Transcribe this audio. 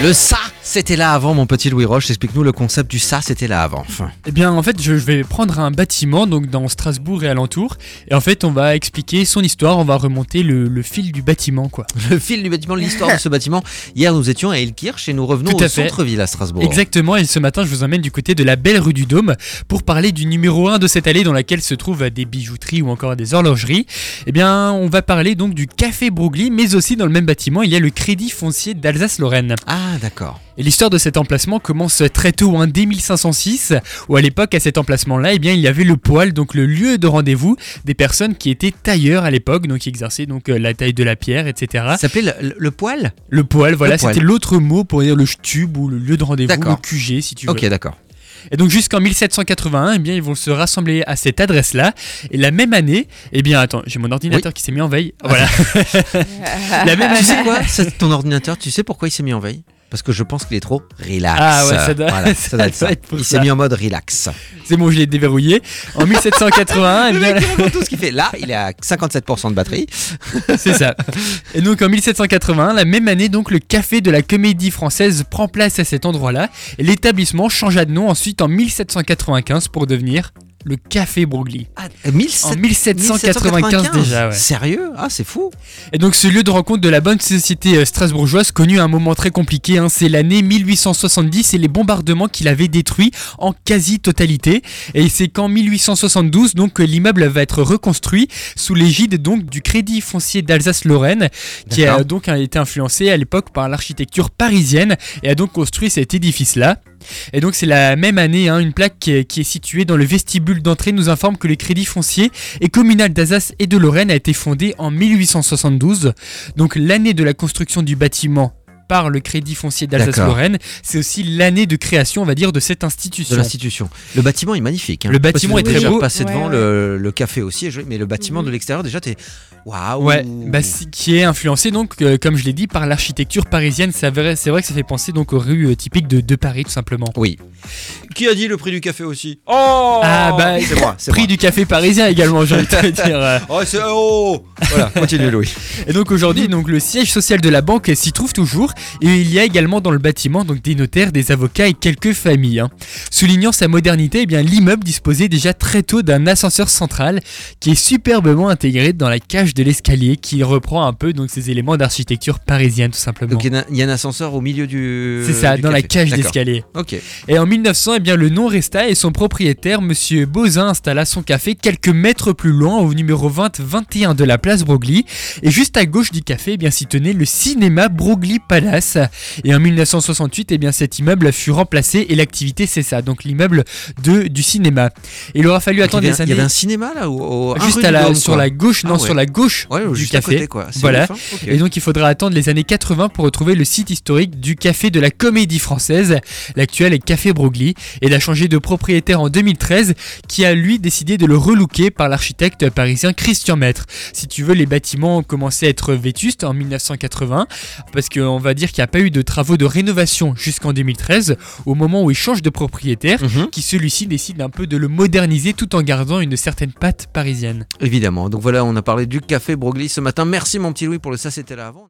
Le ça, c'était là avant, mon petit Louis Roche. Explique-nous le concept du ça, c'était là avant. Enfin, Eh bien, en fait, je vais prendre un bâtiment donc dans Strasbourg et alentour, et en fait, on va expliquer son histoire, on va remonter le, le fil du bâtiment, quoi. le fil du bâtiment, l'histoire de ce bâtiment. Hier, nous étions à Elkirch et nous revenons Tout à au centre-ville à Strasbourg. Exactement, et ce matin, je vous emmène du côté de la belle rue du Dôme pour parler du numéro 1 de cette allée dans laquelle se trouvent des bijouteries ou encore des horlogeries. Eh bien, on va parler donc du Café Broglie, mais aussi dans le même bâtiment, il y a le Crédit Foncier d'Alsace-Lorraine. Ah, d'accord. Et l'histoire de cet emplacement commence très tôt, hein, dès 1506, où à l'époque, à cet emplacement-là, eh bien, il y avait le poêle, donc le lieu de rendez-vous des personnes qui étaient tailleurs à l'époque, donc qui exerçaient donc euh, la taille de la pierre, etc. Ça s'appelait le, le- le poil Le poêle, voilà, Le poêle. c'était l'autre mot pour dire le tube ou le lieu de rendez-vous, le. QG, si tu veux. Ok, d'accord. Et donc jusqu'en 1781, eh bien, ils vont se rassembler à cette adresse-là. Et la même année, eh bien, attends, j'ai mon ordinateur qui s'est mis en veille. Voilà. la même Tu sais année. quoi? C'est ton ordinateur, tu sais pourquoi il s'est mis en veille? Parce que je pense qu'il est trop relax. Ah ouais, ça doit- Voilà, ça ça doit être ça. il s'est mis en mode relax. C'est bon, je l'ai déverrouillé. En 1781, eh Le bien, mec, il tout ce qu'il fait. Là, il est à 57% de batterie. c'est ça. Et donc en 1781, la même année, donc le café de la Comédie Française prend place à cet endroit-là. Et l'établissement changea de nom ensuite en 1795 pour devenir le Café Broglie. Ah, 1700 En 1795 déjà, ouais. Sérieux? Ah, c'est fou. Et donc ce lieu de rencontre de la bonne société euh, strasbourgeoise connu à un moment très compliqué, hein, c'est l'année 1870 et les bombardements qui l'avaient détruit en quasi-totalité. Et c'est qu'en 1872 donc que l'immeuble va être reconstruit sous l'égide donc du Crédit Foncier d'Alsace-Lorraine, qui a donc été influencé à l'époque par l'architecture parisienne et a donc construit cet édifice-là. Et donc c'est la même année, hein, une plaque qui est, qui est située dans le vestibule d'entrée nous informe que le Crédit Foncier et communal d'Alsace et de Lorraine a été fondé en 1872. Donc l'année de la construction du bâtiment par le Crédit Foncier d'Alsace-Lorraine, c'est aussi l'année de création, on va dire, de cette De institution. l'institution. Le bâtiment est magnifique. hein. Le bâtiment est très beau. passé Ouais, devant ouais. Le, le café aussi, mais le bâtiment de l'extérieur, déjà, t'es. Waouh Ouais, bah, si- qui est influencé donc, euh, comme je l'ai dit, par l'architecture parisienne. C'est vrai, c'est vrai que ça fait penser donc aux rues euh, typiques de, de Paris, tout simplement. Oui. Qui a dit le prix du café aussi? Oh Ah, bah, C'est moi, c'est Prix moi. du café parisien également, j'ai envie de te dire. euh. Oh, c'est. Oh Voilà, continue, Louis. Et donc aujourd'hui, donc le siège social de la banque s'y trouve toujours et il y a également dans le bâtiment donc des notaires, des avocats et quelques familles. hein. Soulignant sa modernité, eh bien l'immeuble disposait déjà très tôt d'un ascenseur central qui est superbement intégré dans la cage de l'escalier qui reprend un peu donc ces éléments d'architecture parisienne tout simplement. Donc, il y, a- il y a un ascenseur au milieu du. C'est ça, du dans la cage d'escalier. Ok. Et en 1900, eh bien, le nom resta et son propriétaire, Monsieur Bozin, installa son café quelques mètres plus loin, au numéro 20-21 de la place Broglie. Et juste à gauche du café, eh bien, s'y tenait le cinéma Broglie Palace. Et en 1968, eh bien, cet immeuble fut remplacé et l'activité cessa. Donc l'immeuble de du cinéma. Et il aura fallu Donc, attendre des avait, il y avait années. un cinéma là ou, Juste à la, sur la gauche, non, Ah ouais. sur la gauche Ouais, du juste à café. côté quoi. C'est Voilà. hein. Et donc il faudra attendre les années 80 pour retrouver le site historique du café de la Comédie Française. L'actuel est Café Broglie. Et il a changé de propriétaire en 2013 qui a lui décidé de le relooker par l'architecte parisien Christian Maître. Si tu veux, les bâtiments ont commencé à être vétustes en 1980 parce qu'on va dire qu'il n'y a pas eu de travaux de rénovation jusqu'en 2013 au moment où il change de propriétaire Mhm. qui celui-ci décide un peu de le moderniser tout en gardant une certaine patte parisienne. Évidemment. Donc voilà, on a parlé du café Broglie ce matin. Merci mon petit Louis pour le ça c'était là avant.